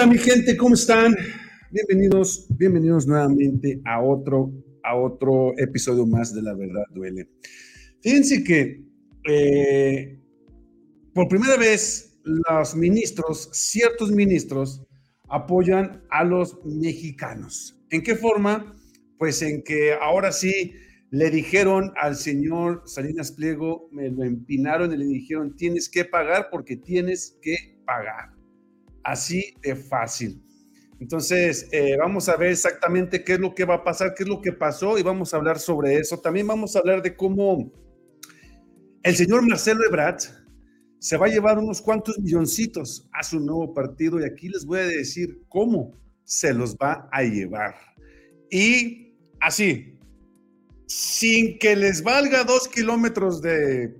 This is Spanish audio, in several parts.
¿Qué onda, mi gente? ¿Cómo están? Bienvenidos, bienvenidos nuevamente a otro, a otro episodio más de La Verdad Duele. Fíjense que eh, por primera vez los ministros, ciertos ministros, apoyan a los mexicanos. ¿En qué forma? Pues en que ahora sí le dijeron al señor Salinas Pliego, me lo empinaron y le dijeron, tienes que pagar porque tienes que pagar. Así de fácil. Entonces, eh, vamos a ver exactamente qué es lo que va a pasar, qué es lo que pasó y vamos a hablar sobre eso. También vamos a hablar de cómo el señor Marcelo Ebrard se va a llevar unos cuantos milloncitos a su nuevo partido y aquí les voy a decir cómo se los va a llevar. Y así, sin que les valga dos kilómetros de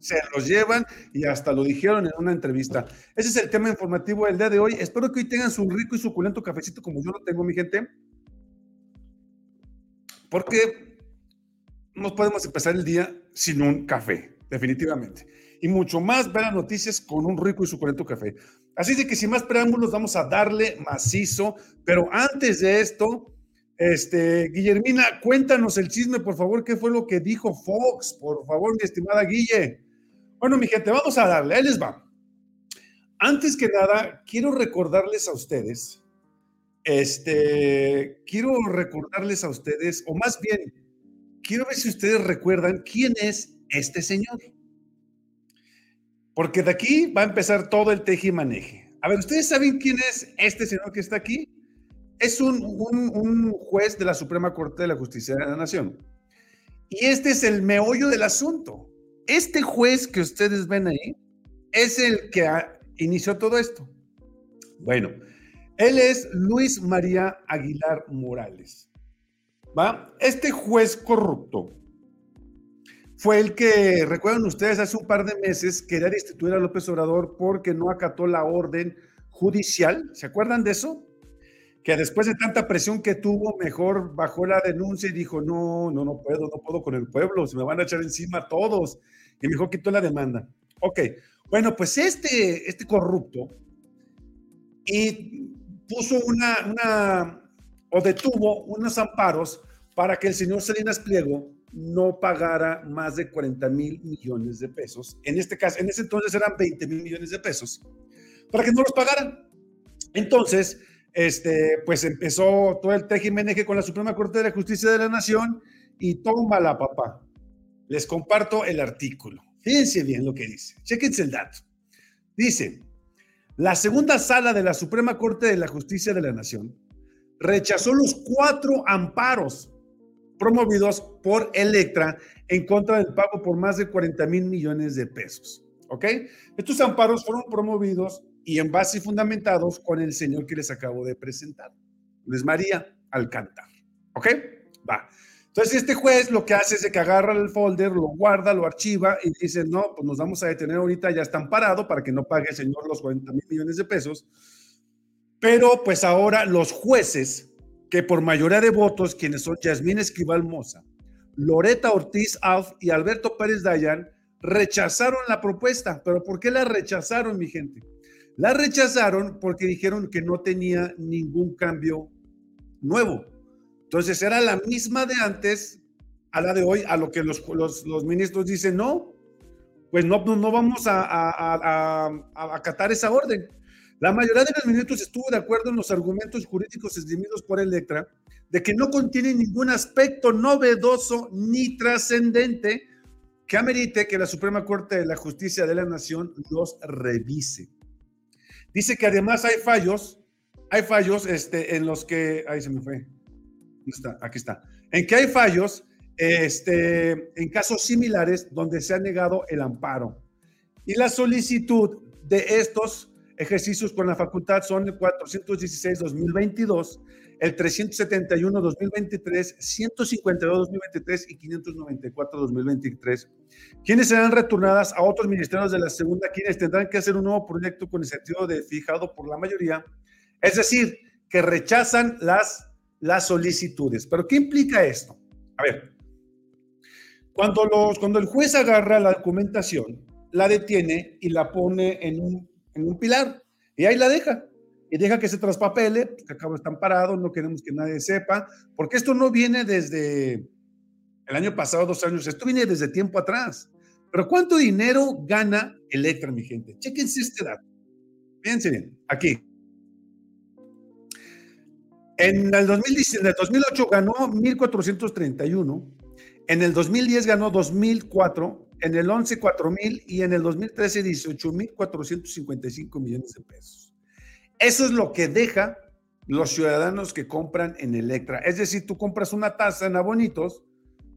se los llevan y hasta lo dijeron en una entrevista. Ese es el tema informativo del día de hoy. Espero que hoy tengan su rico y suculento cafecito como yo lo tengo, mi gente. Porque no podemos empezar el día sin un café, definitivamente. Y mucho más ver las noticias con un rico y suculento café. Así de que sin más preámbulos vamos a darle macizo. Pero antes de esto, este, Guillermina, cuéntanos el chisme, por favor, ¿qué fue lo que dijo Fox? Por favor, mi estimada Guille. Bueno, mi gente, vamos a darle, ahí les va. Antes que nada, quiero recordarles a ustedes, este, quiero recordarles a ustedes, o más bien, quiero ver si ustedes recuerdan quién es este señor. Porque de aquí va a empezar todo el teje y maneje. A ver, ¿ustedes saben quién es este señor que está aquí? Es un juez de la Suprema Corte de la Justicia de la Nación. Y este es el meollo del asunto. Este juez que ustedes ven ahí es el que inició todo esto. Bueno, él es Luis María Aguilar Morales. ¿Va? Este juez corrupto fue el que, recuerdan ustedes, hace un par de meses quería destituir a López Obrador porque no acató la orden judicial. ¿Se acuerdan de eso? Que después de tanta presión que tuvo, mejor bajó la denuncia y dijo, no, no, no puedo, no puedo con el pueblo, se me van a echar encima todos y mejor quitó la demanda. Ok, bueno, pues este, este corrupto y puso una, una, o detuvo unos amparos para que el señor Salinas Pliego no pagara más de 40 mil millones de pesos. En este caso, en ese entonces eran 20 mil millones de pesos, para que no los pagaran. Entonces, este, pues empezó todo el tejimeneje con la Suprema Corte de la Justicia de la Nación y toma la papá. Les comparto el artículo. Fíjense bien lo que dice. Chequense el dato. Dice, la segunda sala de la Suprema Corte de la Justicia de la Nación rechazó los cuatro amparos promovidos por Electra en contra del pago por más de 40 mil millones de pesos. ¿Ok? Estos amparos fueron promovidos y en base fundamentados con el señor que les acabo de presentar, Luis María Alcántar. ¿Ok? Va. Entonces, este juez lo que hace es que agarra el folder, lo guarda, lo archiva y dice, no, pues nos vamos a detener ahorita, ya están parados para que no pague el señor los 40 mil millones de pesos. Pero pues ahora los jueces, que por mayoría de votos, quienes son Yasmín Esquival Moza, Loreta Ortiz Alf y Alberto Pérez Dayan, rechazaron la propuesta. ¿Pero por qué la rechazaron, mi gente? La rechazaron porque dijeron que no tenía ningún cambio nuevo entonces era la misma de antes a la de hoy, a lo que los, los, ministros dicen, no, pues no, no vamos a, a, a, acatar esa orden. La mayoría de los ministros estuvo de acuerdo en los argumentos jurídicos esgrimidos por Electra de que no contiene ningún aspecto novedoso ni trascendente que amerite que la Suprema Corte de la Justicia de la Nación los revise. Dice que además hay fallos, hay fallos este, en los que, ahí se me fue, está, aquí está. En que hay fallos este, en casos similares donde se ha negado el amparo. Y la solicitud de estos ejercicios con la facultad son el 416-2022, el 371-2023, 152-2023 y 594-2023, quienes serán retornadas a otros ministerios de la segunda, quienes tendrán que hacer un nuevo proyecto con el sentido de fijado por la mayoría, es decir, que rechazan las las solicitudes. ¿Pero qué implica esto? A ver, cuando, los, cuando el juez agarra la documentación, la detiene y la pone en un, en un pilar y ahí la deja. y deja que se traspapele, que acabo están parados, no queremos que nadie sepa, porque esto no viene desde el año pasado, dos años, esto viene desde tiempo atrás. Pero ¿cuánto dinero gana Electra, mi gente? Chequense este dato. Fíjense bien, aquí. En el, 2008 ganó 1.431, en el 2010 ganó 2.004, en el 11 4.000 y en el 2013 18.455 millones de pesos. Eso es lo que deja los ciudadanos que compran en Electra. Es decir, tú compras una tasa en abonitos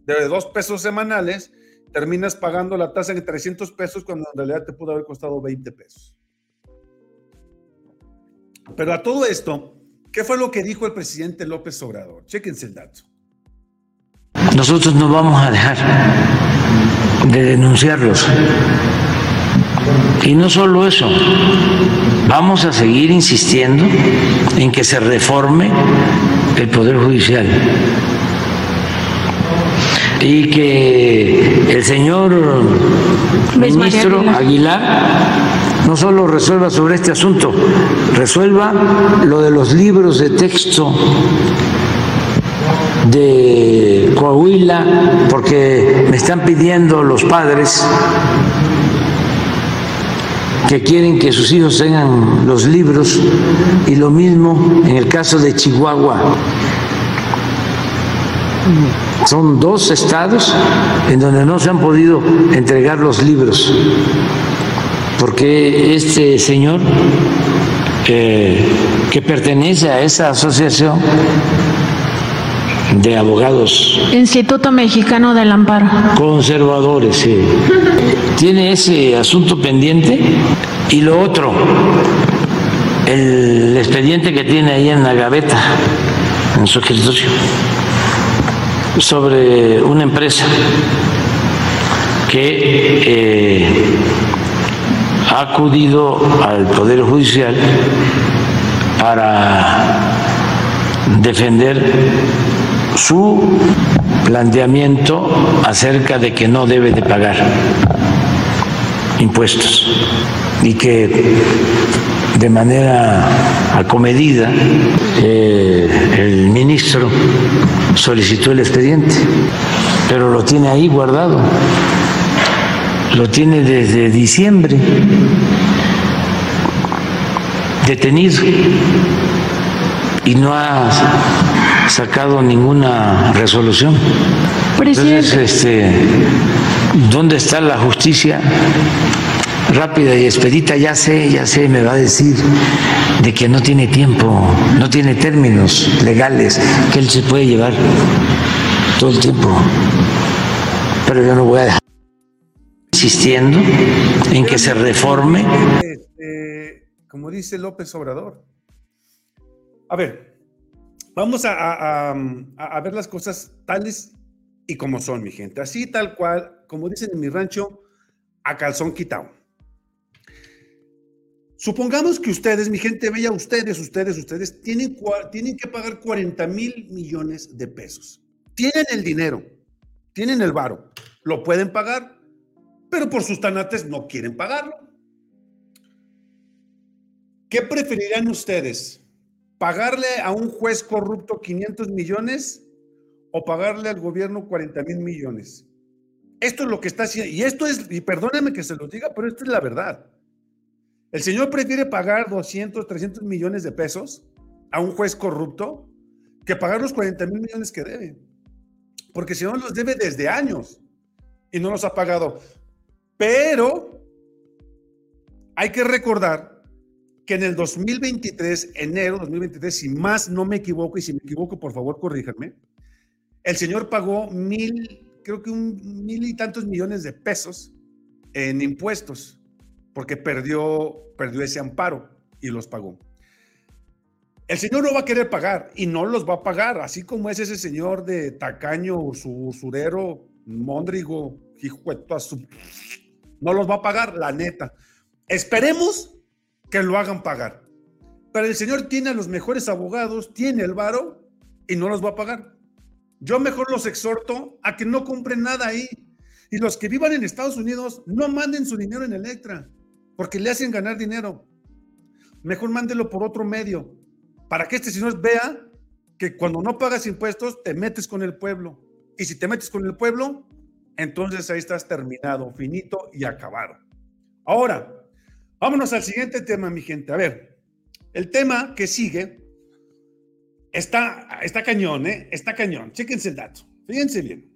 de dos pesos semanales, terminas pagando la tasa en 300 pesos cuando en realidad te pudo haber costado 20 pesos. Pero a todo esto, ¿qué fue lo que dijo el presidente López Obrador? Chéquense el dato. Nosotros no vamos a dejar de denunciarlos. Y no solo eso, vamos a seguir insistiendo en que se reforme el Poder Judicial y que el señor ministro Aguilar no solo resuelva sobre este asunto, resuelva lo de los libros de texto de Coahuila, porque me están pidiendo los padres que quieren que sus hijos tengan los libros y lo mismo en el caso de Chihuahua. Son dos estados en donde no se han podido entregar los libros porque este señor eh, que pertenece a esa asociación de abogados. Instituto Mexicano del Amparo. Conservadores, sí. Tiene ese asunto pendiente y lo otro, el expediente que tiene ahí en la gaveta, en su escritorio, sobre una empresa que eh, ha acudido al Poder Judicial para defender su planteamiento acerca de que no debe de pagar impuestos y que de manera acomedida eh, el ministro solicitó el expediente, pero lo tiene ahí guardado lo tiene desde diciembre detenido y no ha sacado ninguna resolución. Entonces, este, ¿dónde está la justicia rápida y expedita? Ya sé, ya sé, me va a decir de que no tiene tiempo, no tiene términos legales, que él se puede llevar todo el tiempo. Pero yo no voy a dejar insistiendo en que se reforme. Este, como dice López Obrador. A ver, vamos a, ver las cosas tales y como son, mi gente. Así tal cual, como dicen en mi rancho, a calzón quitado. Supongamos que ustedes, mi gente bella, ustedes, ustedes, ustedes, tienen, tienen que pagar 40 mil millones de pesos. Tienen el dinero, tienen el varo, lo pueden pagar pero por sus tanates no quieren pagarlo. ¿Qué preferirían ustedes? ¿Pagarle a un juez corrupto 500 millones o pagarle al gobierno 40 mil millones? Esto es lo que está haciendo, y esto es, y perdónenme que se lo diga, pero esto es la verdad. El señor prefiere pagar 200, 300 millones de pesos a un juez corrupto que pagar los 40 mil millones que debe. Porque si no los debe desde años y no los ha pagado. Pero hay que recordar que en el 2023, enero 2023, si más no me equivoco, y si me equivoco, por favor, corríjanme, el señor pagó mil, creo que un mil y tantos millones de pesos en impuestos, porque perdió, perdió ese amparo y los pagó. El señor no va a querer pagar y no los va a pagar, así como es ese señor de tacaño, su usurero, mondrigo, hijo de su no los va a pagar, la neta. Esperemos que lo hagan pagar. Pero el señor tiene a los mejores abogados, tiene el varo y no los va a pagar. Yo mejor los exhorto a que no compren nada ahí. Y los que vivan en Estados Unidos, no manden su dinero en Electra, porque le hacen ganar dinero. mejor mándelo por otro medio, para que este señor vea que cuando no pagas impuestos te metes con el pueblo. Y si te metes con el pueblo, entonces ahí estás terminado, finito y acabado. Ahora, vámonos al siguiente tema, mi gente. A ver, el tema que sigue está, está cañón, ¿eh? Está cañón. Chéquense el dato. Fíjense bien.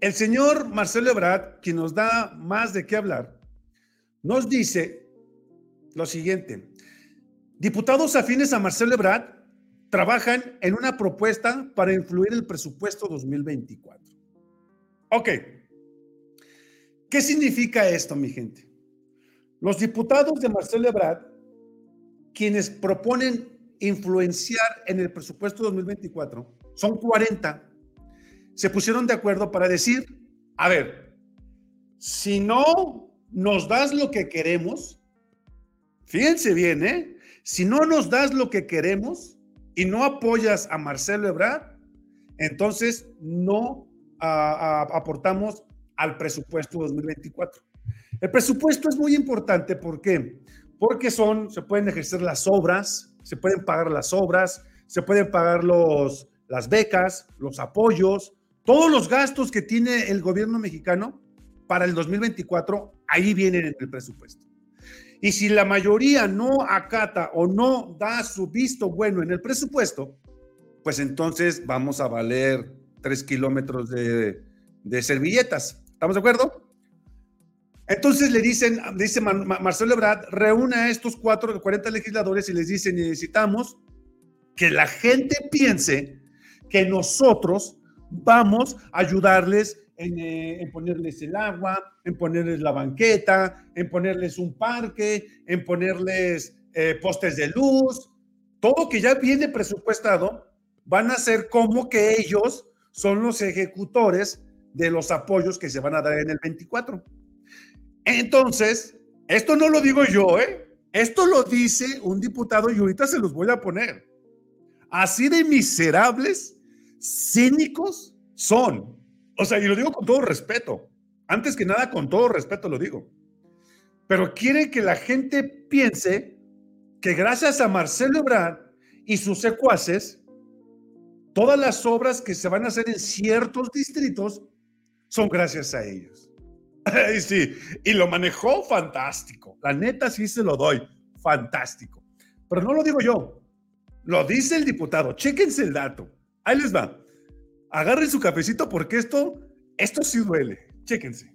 El señor Marcelo Ebrard, quien nos da más de qué hablar, nos dice lo siguiente. Diputados afines a Marcelo Ebrard trabajan en una propuesta para influir el presupuesto 2024. Ok. ¿Qué significa esto, mi gente? Los diputados de Marcelo Ebrard, quienes proponen influenciar en el presupuesto 2024, son 40, se pusieron de acuerdo para decir, a ver, si no nos das lo que queremos, fíjense bien, ¿eh? Si no nos das lo que queremos y no apoyas a Marcelo Ebrard, entonces no aportamos al presupuesto 2024. El presupuesto es muy importante, ¿por qué? Porque son, se pueden ejercer las obras, se pueden pagar las obras, se pueden pagar los, las becas, los apoyos, todos los gastos que tiene el gobierno mexicano para el 2024, ahí vienen en el presupuesto. Y si la mayoría no acata o no da su visto bueno en el presupuesto, pues entonces vamos a valer tres kilómetros de, servilletas. ¿Estamos de acuerdo? Entonces le dicen, dice Marcelo Ebrard, reúne a estos cuatro, 40 legisladores y les dice, necesitamos que la gente piense que nosotros vamos a ayudarles eh, en, ponerles el agua, en ponerles la banqueta, en ponerles un parque, en ponerles eh, postes de luz, todo que ya viene presupuestado, van a ser como que ellos son los ejecutores de los apoyos que se van a dar en el 24. Entonces, esto no lo digo yo, ¿eh? Esto lo dice un diputado y ahorita se los voy a poner. Así de miserables cínicos son. O sea, y lo digo con todo respeto. Antes que nada, con todo respeto lo digo. Pero quiere que la gente piense que gracias a Marcelo Ebrard y sus secuaces, todas las obras que se van a hacer en ciertos distritos son gracias a ellos. y sí, y lo manejó fantástico. La neta sí se lo doy, fantástico. Pero no lo digo yo, lo dice el diputado. Chéquense el dato. Ahí les va. Agarren su cafecito porque esto, esto sí duele. Chéquense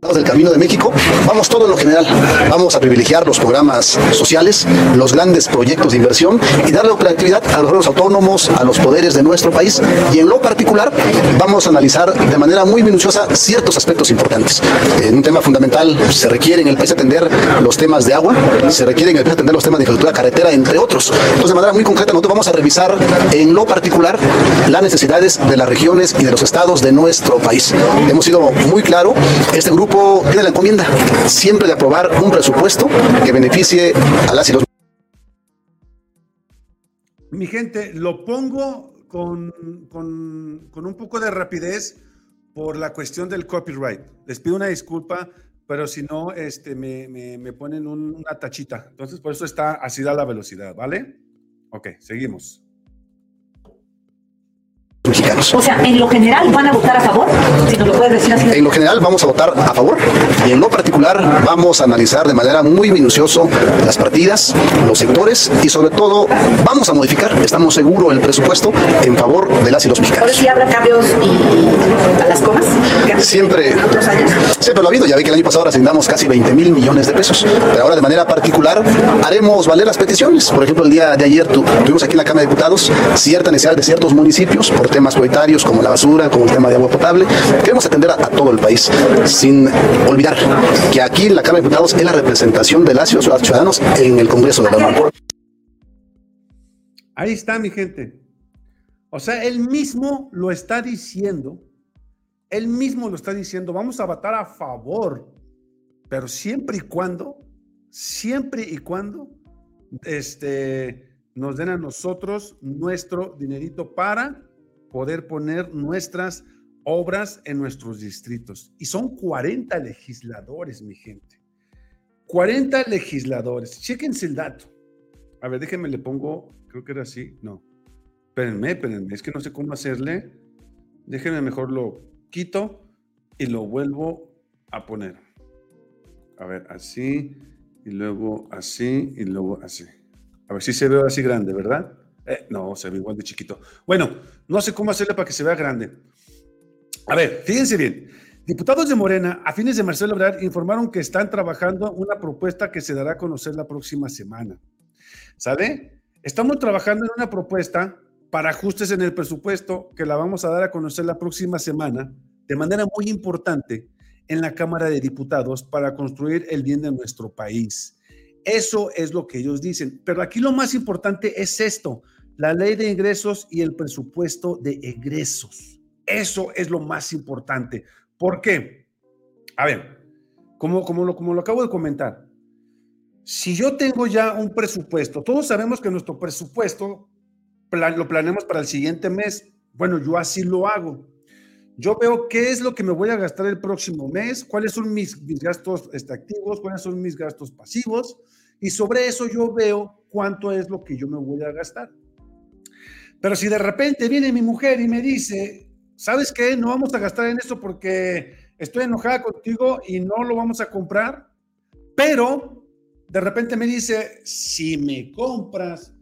del Camino de México, vamos todo en lo general. Vamos a privilegiar los programas sociales, los grandes proyectos de inversión y darle operatividad a los autónomos, a los poderes de nuestro país y en lo particular vamos a analizar de manera muy minuciosa ciertos aspectos importantes. En un tema fundamental se requiere en el país atender los temas de agua, se requiere en el país atender los temas de infraestructura carretera, entre otros. Entonces, de manera muy concreta, nosotros vamos a revisar en lo particular las necesidades de las regiones y de los estados de nuestro país. Hemos sido muy claro, este grupo tiene la encomienda siempre de aprobar un presupuesto que beneficie a las y los. Mi gente, lo pongo con, con, con un poco de rapidez por la cuestión del copyright. Les pido una disculpa, pero si no, este, me, me, me ponen una tachita. Entonces, por eso está así da la velocidad, ¿vale? Ok, seguimos O sea, en lo general van a votar a favor, si nos lo puedes decir así. En lo general vamos a votar a favor y en lo particular vamos a analizar de manera muy minucioso las partidas, los sectores y sobre todo vamos a modificar, estamos seguros, el presupuesto en favor de las y los mexicanos. si habrá cambios y a las comas? Siempre, siempre lo ha habido, ya ve que el año pasado asignamos casi 20 mil millones de pesos, pero ahora de manera particular haremos valer las peticiones. Por ejemplo, el día de ayer tuvimos aquí en la Cámara de Diputados cierta necesidad de ciertos municipios por temas como la basura, como el tema de agua potable. Queremos atender a, todo el país, sin olvidar que aquí la Cámara de Diputados es la representación de las ciudadanos en el Congreso de la Unión. Ahí está, mi gente. O sea, él mismo lo está diciendo. Él mismo lo está diciendo. Vamos a votar a favor, pero siempre y cuando, siempre y cuando, este, nos den a nosotros nuestro dinerito para poder poner nuestras obras en nuestros distritos. Y son 40 legisladores, mi gente. 40 legisladores. Chéquense el dato. A ver, déjenme, le pongo, creo que era así. No. Espérenme, espérenme, es que no sé cómo hacerle. Déjenme mejor lo quito y lo vuelvo a poner. A ver, así, y luego así, y luego así. A ver si se ve así grande, ¿verdad? Eh, no, se ve igual de chiquito. Bueno, no sé cómo hacerle para que se vea grande. A ver, fíjense bien. Diputados de Morena, a fines de Marcelo Ebrard, informaron que están trabajando una propuesta que se dará a conocer la próxima semana. ¿Sabe? Estamos trabajando en una propuesta para ajustes en el presupuesto que la vamos a dar a conocer la próxima semana de manera muy importante en la Cámara de Diputados para construir el bien de nuestro país. Eso es lo que ellos dicen. Pero aquí lo más importante es esto, la ley de ingresos y el presupuesto de egresos. Eso es lo más importante. ¿Por qué? A ver, como, como, lo, como lo acabo de comentar, si yo tengo ya un presupuesto, todos sabemos que nuestro presupuesto lo planeamos para el siguiente mes. Bueno, yo así lo hago. Yo veo qué es lo que me voy a gastar el próximo mes, cuáles son mis, mis gastos este, activos, cuáles son mis gastos pasivos, y sobre eso yo veo cuánto es lo que yo me voy a gastar. Pero si de repente viene mi mujer y me dice, ¿sabes qué? No vamos a gastar en esto porque estoy enojada contigo y no lo vamos a comprar. Pero de repente me dice, si me compras,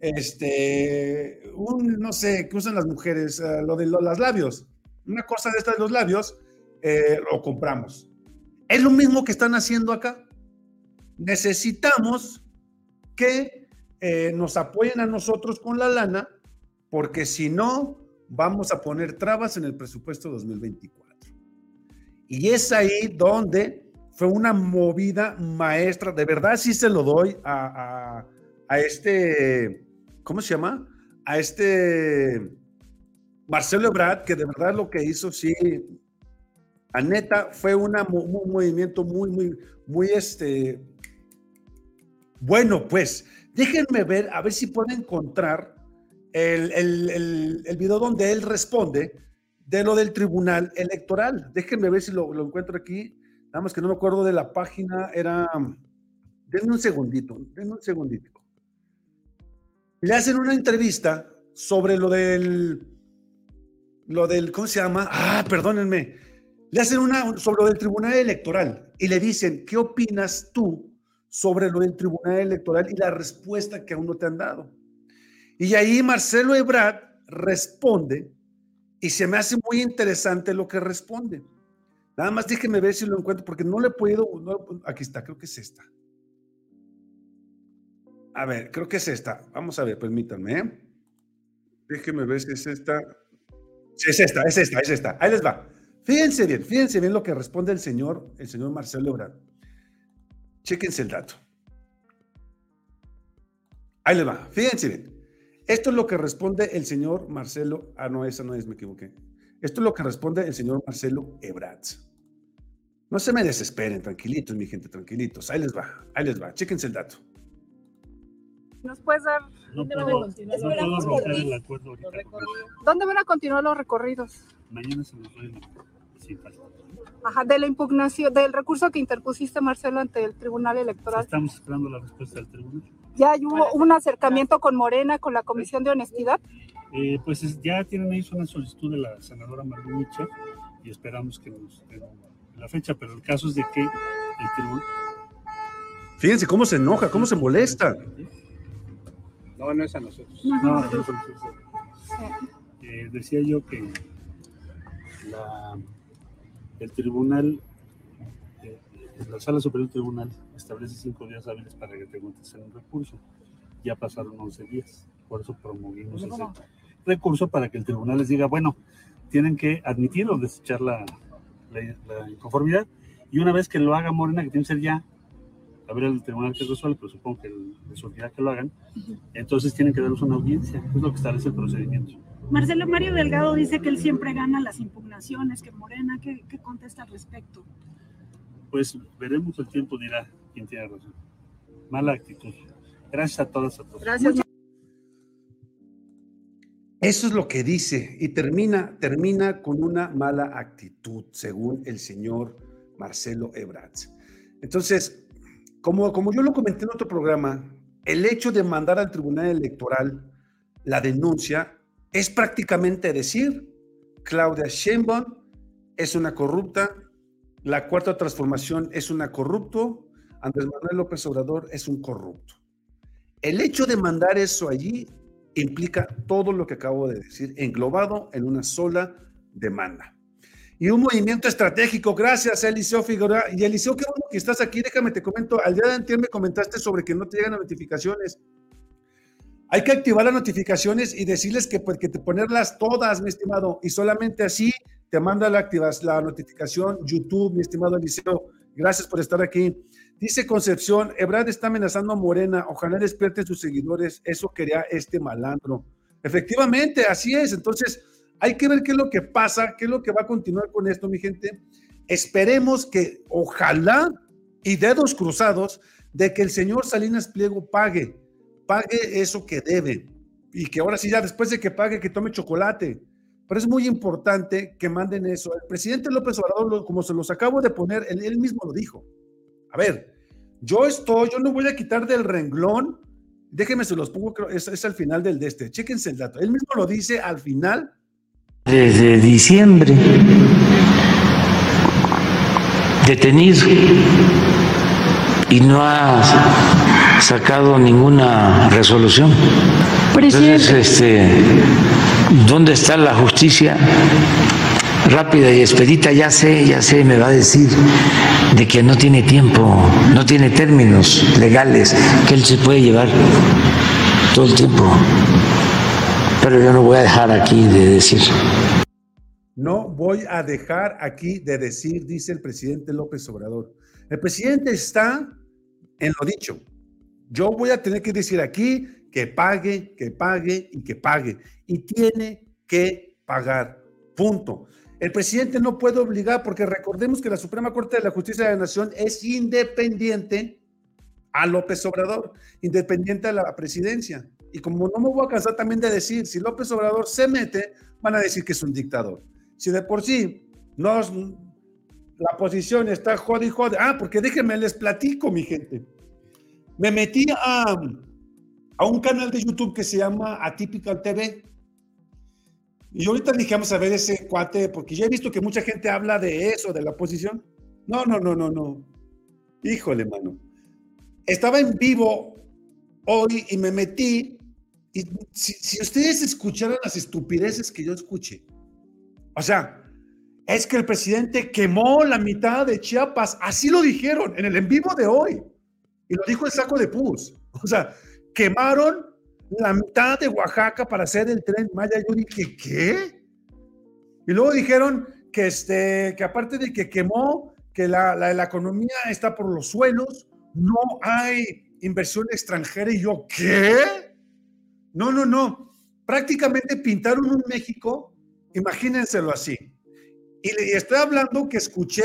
este, un, no sé, ¿qué usan las mujeres? Eh, lo de los labios. Una cosa de estas de los labios, eh, lo compramos. Es lo mismo que están haciendo acá. Necesitamos que eh, nos apoyen a nosotros con la lana, porque si no, vamos a poner trabas en el presupuesto 2024. Y es ahí donde fue una movida maestra, de verdad sí se lo doy a, este, ¿cómo se llama? A este Marcelo Ebrard, que de verdad lo que hizo, sí, a neta, fue un movimiento muy, muy, muy, este, bueno, pues, déjenme ver, a ver si puedo encontrar el, el, video donde él responde de lo del tribunal electoral. Déjenme ver si lo, encuentro aquí. Nada más que no me acuerdo de la página. Era. Denme un segundito, denme un segundito. Le hacen una entrevista sobre lo del. Lo del. ¿Cómo se llama? Ah, perdónenme. Le hacen una sobre lo del tribunal electoral y le dicen: ¿Qué opinas tú sobre lo del tribunal electoral y la respuesta que aún no te han dado? Y ahí Marcelo Ebrard responde y se me hace muy interesante lo que responde. Nada más déjeme ver si lo encuentro porque no le puedo. aquí está, creo que es esta. A ver, creo que es esta. Vamos a ver, permítanme. ¿eh? Déjenme ver si es esta. Sí, es esta, es esta, es esta. Ahí les va. Fíjense bien, fíjense bien lo que responde el señor, el señor Marcelo Ebrard. Chéquense el dato. Ahí les va. Fíjense bien. Esto es lo que responde el señor Marcelo. Ah, no, esa no es, me equivoqué. Esto es lo que responde el señor Marcelo Ebrard. No se me desesperen, tranquilitos, mi gente, tranquilitos. Ahí les va, ahí les va. Chéquense el dato. ¿Nos puedes dar? ¿Dónde, van, a continuar ¿Dónde van a continuar los recorridos? Mañana se nos va Ajá, de la impugnación, del recurso que interpusiste, Marcelo, ante el Tribunal Electoral. Estamos esperando la respuesta del tribunal. ¿Ya hubo un acercamiento con Morena, con la Comisión de Honestidad? Eh, pues ya tienen ahí una solicitud de la senadora Margucha y esperamos que nos den la fecha, pero el caso es de que el tribunal... Fíjense cómo se enoja, cómo se molesta. No, no es a nosotros. No, no, eh, decía yo que la, el tribunal la Sala Superior Tribunal establece cinco días hábiles para que te contesten un recurso. Ya pasaron 11 días, por eso promovimos ese recurso para que el tribunal les diga, bueno, tienen que admitir o desechar la, la, inconformidad. Y una vez que lo haga Morena, que tiene que ser ya, a ver el tribunal que resuelve, pero supongo que les olvida que lo hagan, entonces tienen que darles una audiencia, es lo que establece el procedimiento. Marcelo Mario Delgado dice que él siempre gana las impugnaciones, que Morena, ¿qué, qué contesta al respecto? Pues veremos el tiempo dirá quién tiene razón. Mala actitud. Gracias a todas, a todos. Gracias. Eso es lo que dice y termina, termina con una mala actitud, según el señor Marcelo Ebrard. Entonces, como, como yo lo comenté en otro programa, el hecho de mandar al Tribunal Electoral la denuncia es prácticamente decir, Claudia Sheinbaum es una corrupta, la cuarta transformación es una corrupto, Andrés Manuel López Obrador es un corrupto. El hecho de mandar eso allí implica todo lo que acabo de decir, englobado en una sola demanda. Y un movimiento estratégico, gracias Eliseo Figueroa. Y Eliseo, qué bueno que estás aquí, déjame te comento, al día de antes me comentaste sobre que no te llegan notificaciones. Hay que activar las notificaciones y decirles que, pues, te ponerlas todas, mi estimado, y solamente así te manda la, la notificación YouTube, mi estimado Eliseo. Gracias por estar aquí. Dice Concepción, Ebrard está amenazando a Morena, ojalá despierten sus seguidores, eso quería este malandro. Efectivamente, así es. Entonces, hay que ver qué es lo que pasa, qué es lo que va a continuar con esto, mi gente. Esperemos que, ojalá, y dedos cruzados, de que el señor Salinas Pliego pague, pague eso que debe. Y que ahora sí, ya después de que pague, que tome chocolate. Pero es muy importante que manden eso. El presidente López Obrador, como se los acabo de poner, él mismo lo dijo. A ver, yo estoy, yo no voy a quitar del renglón, déjenme se los pongo, es, es al final del de este, chéquense el dato, él mismo lo dice al final. Desde diciembre, detenido y no ha sacado ninguna resolución. Entonces, este, ¿dónde está la justicia? rápida y expedita, ya sé, ya sé, me va a decir de que no tiene tiempo, no tiene términos legales, que él se puede llevar todo el tiempo. Pero yo no voy a dejar aquí de decir. No voy a dejar aquí de decir, dice el presidente López Obrador. El presidente está en lo dicho. Yo voy a tener que decir aquí que pague, que pague y que pague. Y tiene que pagar. Punto. El presidente no puede obligar, porque recordemos que la Suprema Corte de la Justicia de la Nación es independiente a López Obrador, independiente a la presidencia. Y como no me voy a cansar también de decir, si López Obrador se mete, van a decir que es un dictador. Si de por sí no, la posición está jode y jode. Ah, porque déjenme les platico, mi gente. Me metí a, a un canal de YouTube que se llama Atypical TV y ahorita dije, vamos a ver ese cuate, porque ya he visto que mucha gente habla de eso, de la oposición. No, no, no, no, no. Híjole, mano. Estaba en vivo hoy y me metí. Y si, ustedes escucharan las estupideces que yo escuché, o sea, es que el presidente quemó la mitad de Chiapas, así lo dijeron en el en vivo de hoy. Y lo dijo el saco de pus. O sea, quemaron la mitad de Oaxaca para hacer el tren Maya. Yo dije, ¿qué? Y luego dijeron que, este, que aparte de que quemó, que la, la, economía está por los suelos, no hay inversión extranjera. Y yo, ¿qué? No, no, no. Prácticamente pintaron un México, imagínenselo así. Y estoy hablando que escuché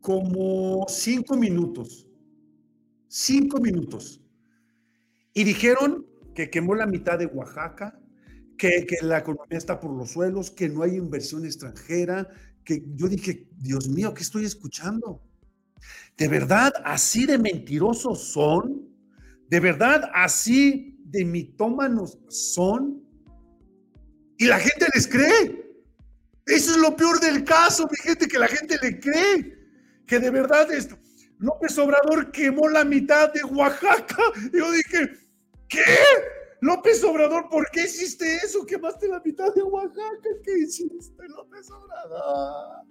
como cinco minutos Cinco minutos. Y dijeron que quemó la mitad de Oaxaca, que, que, la economía está por los suelos, que no hay inversión extranjera, que yo dije, Dios mío, ¿qué estoy escuchando? ¿De verdad así de mentirosos son? ¿De verdad así de mitómanos son? Y la gente les cree. Eso es lo peor del caso, mi gente, que la gente le cree. Que de verdad esto, López Obrador quemó la mitad de Oaxaca. Yo dije, ¿qué? López Obrador, ¿por qué hiciste eso? Quemaste la mitad de Oaxaca. ¿Qué hiciste, López Obrador?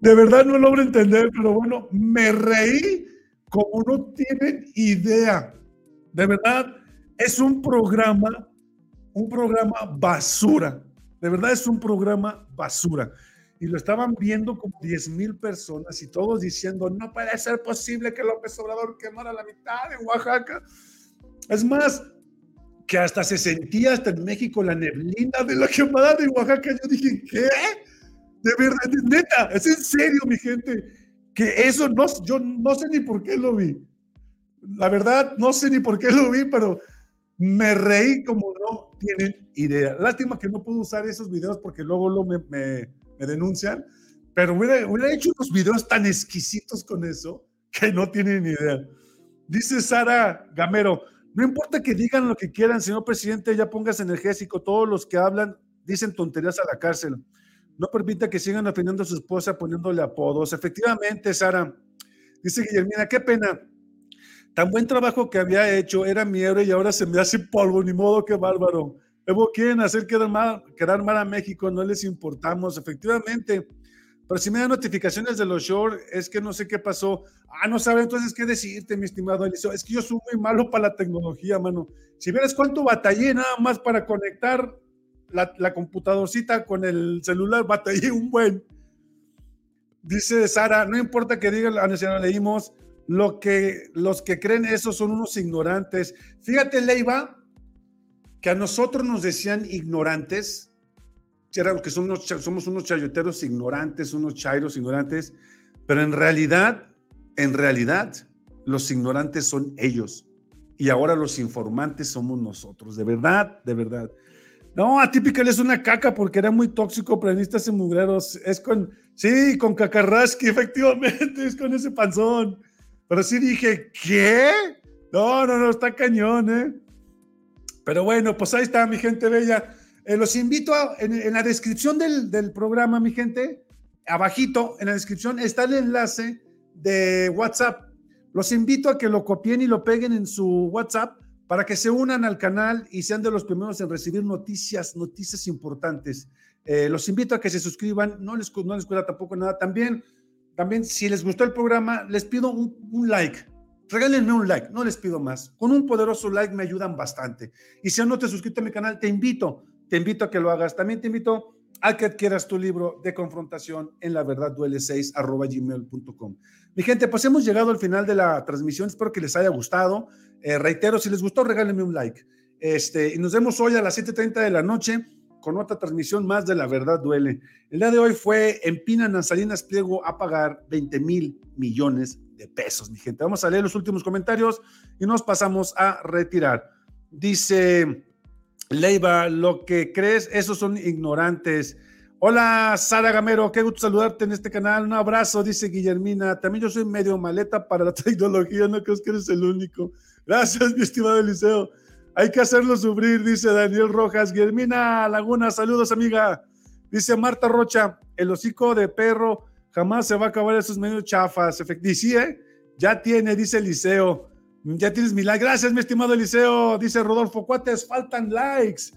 De verdad no logro entender, pero bueno, me reí como no tienen idea. De verdad, es un programa, un programa basura. De verdad es un programa basura y lo estaban viendo como 10 mil personas y todos diciendo, no puede ser posible que López Obrador quemara la mitad de Oaxaca. Es más, que hasta se sentía hasta en México la neblina de la quemada de Oaxaca. Yo dije, ¿qué? De verdad, neta, es en serio, mi gente, que eso no, yo no sé ni por qué lo vi. La verdad, no sé ni por qué lo vi, pero me reí como no tienen idea. Lástima que no puedo usar esos videos porque luego lo me, me me denuncian, pero hubiera, hecho unos videos tan exquisitos con eso que no tienen ni idea. Dice Sara Gamero, no importa que digan lo que quieran, señor presidente, ya pongas energético. Todos los que hablan dicen tonterías a la cárcel. No permita que sigan ofendiendo a su esposa poniéndole apodos. Efectivamente, Sara. Dice Guillermina, qué pena. Tan buen trabajo que había hecho, era mi y ahora se me hace polvo, ni modo, qué bárbaro. Luego quieren hacer quedar mal, quedar mal a México, no les importamos. Efectivamente, pero si me dan notificaciones de los short, es que no sé qué pasó. Ah, no sabe entonces qué decirte, mi estimado Eliseo. Es que yo soy muy malo para la tecnología, mano. Si vieras cuánto batallé nada más para conectar la, la computadorcita con el celular, batallé un buen. Dice Sara, no importa que digan, la ah, leímos, lo que, los que creen eso son unos ignorantes. Fíjate, Leiva, que a nosotros nos decían ignorantes que somos, unos chayoteros ignorantes, unos chairos ignorantes, pero en realidad, en realidad, los ignorantes son ellos. Y ahora los informantes somos nosotros, de verdad, de verdad. No, Atípica es una caca porque era muy tóxico, prenistas y mugreros. Es con, sí, con Cacarrasqui, efectivamente, es con ese panzón. Pero sí dije, ¿qué? No, no, no, está cañón, ¿eh? Pero bueno, pues ahí está, mi gente bella. Eh, los invito a, en, la descripción del, programa, mi gente, abajito, en la descripción está el enlace de WhatsApp. Los invito a que lo copien y lo peguen en su WhatsApp para que se unan al canal y sean de los primeros en recibir noticias, noticias importantes. Eh, los invito a que se suscriban, no les, no les cuesta tampoco nada. También, también, si les gustó el programa, les pido un, un like. Regálenme un like, no les pido más. Con un poderoso like me ayudan bastante. Y si aún no te suscrito a mi canal, te invito te invito a que lo hagas. También te invito a que adquieras tu libro de confrontación en la verdad duele 6 arroba gmail.com. Mi gente, pues hemos llegado al final de la transmisión. Espero que les haya gustado. Eh, reitero, si les gustó, regálenme un like. Este, y nos vemos hoy a las 7:30 de la noche con otra transmisión más de La Verdad Duele. El día de hoy fue Empinan Salinas Pliego a pagar 20 mil millones de pesos, mi gente. Vamos a leer los últimos comentarios y nos pasamos a retirar. Dice Leiva, lo que crees, esos son ignorantes. Hola, Sara Gamero, qué gusto saludarte en este canal. Un abrazo, dice Guillermina. También yo soy medio maleta para la tecnología, no creo que eres el único. Gracias, mi estimado Eliseo. Hay que hacerlo sufrir, dice Daniel Rojas. Guillermina Laguna, saludos, amiga. Dice Marta Rocha, el hocico de perro jamás se va a acabar esos medios chafas. Efectivamente, ¿eh? ya tiene, dice Eliseo. Ya tienes mi like. Gracias, mi estimado Eliseo. Dice Rodolfo Cuates, faltan likes.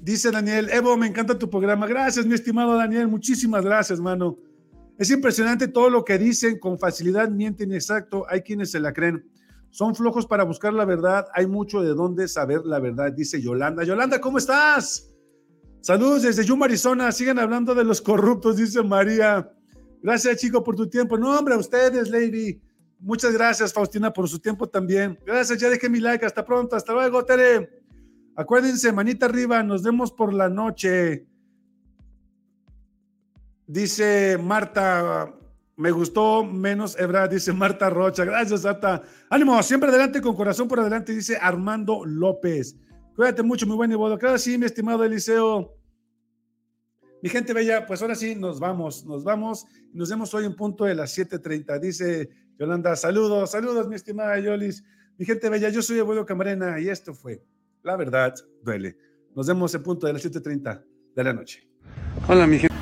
Dice Daniel, Evo, me encanta tu programa. Gracias, mi estimado Daniel. Muchísimas gracias, mano. Es impresionante todo lo que dicen, con facilidad mienten exacto. Hay quienes se la creen. Son flojos para buscar la verdad. Hay mucho de dónde saber la verdad, dice Yolanda. Yolanda, ¿cómo estás? Saludos desde Yuma, Arizona. Sigan hablando de los corruptos, dice María. Gracias, chico, por tu tiempo. No, hombre, a ustedes, lady. Muchas gracias, Faustina, por su tiempo también. Gracias, ya dejé mi like. Hasta pronto. Hasta luego, Tere. Acuérdense, manita arriba, nos vemos por la noche. Dice Marta, me gustó menos Ebra, dice Marta Rocha. Gracias, Ata. Ánimo, siempre adelante con corazón por adelante, dice Armando López. Cuídate mucho, muy buen bueno. Claro, sí, mi estimado Eliseo. Mi gente bella, pues ahora sí, nos vamos, nos vamos. Nos vemos hoy en punto de las 7.30. Dice Yolanda, saludos, saludos, mi estimada Yolis. Mi gente bella, yo soy Abuelo Camarena y esto fue La Verdad Duele. Nos vemos en punto de las 7.30 de la noche. Hola, mi gente.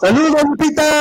¡Saludos, Lupita!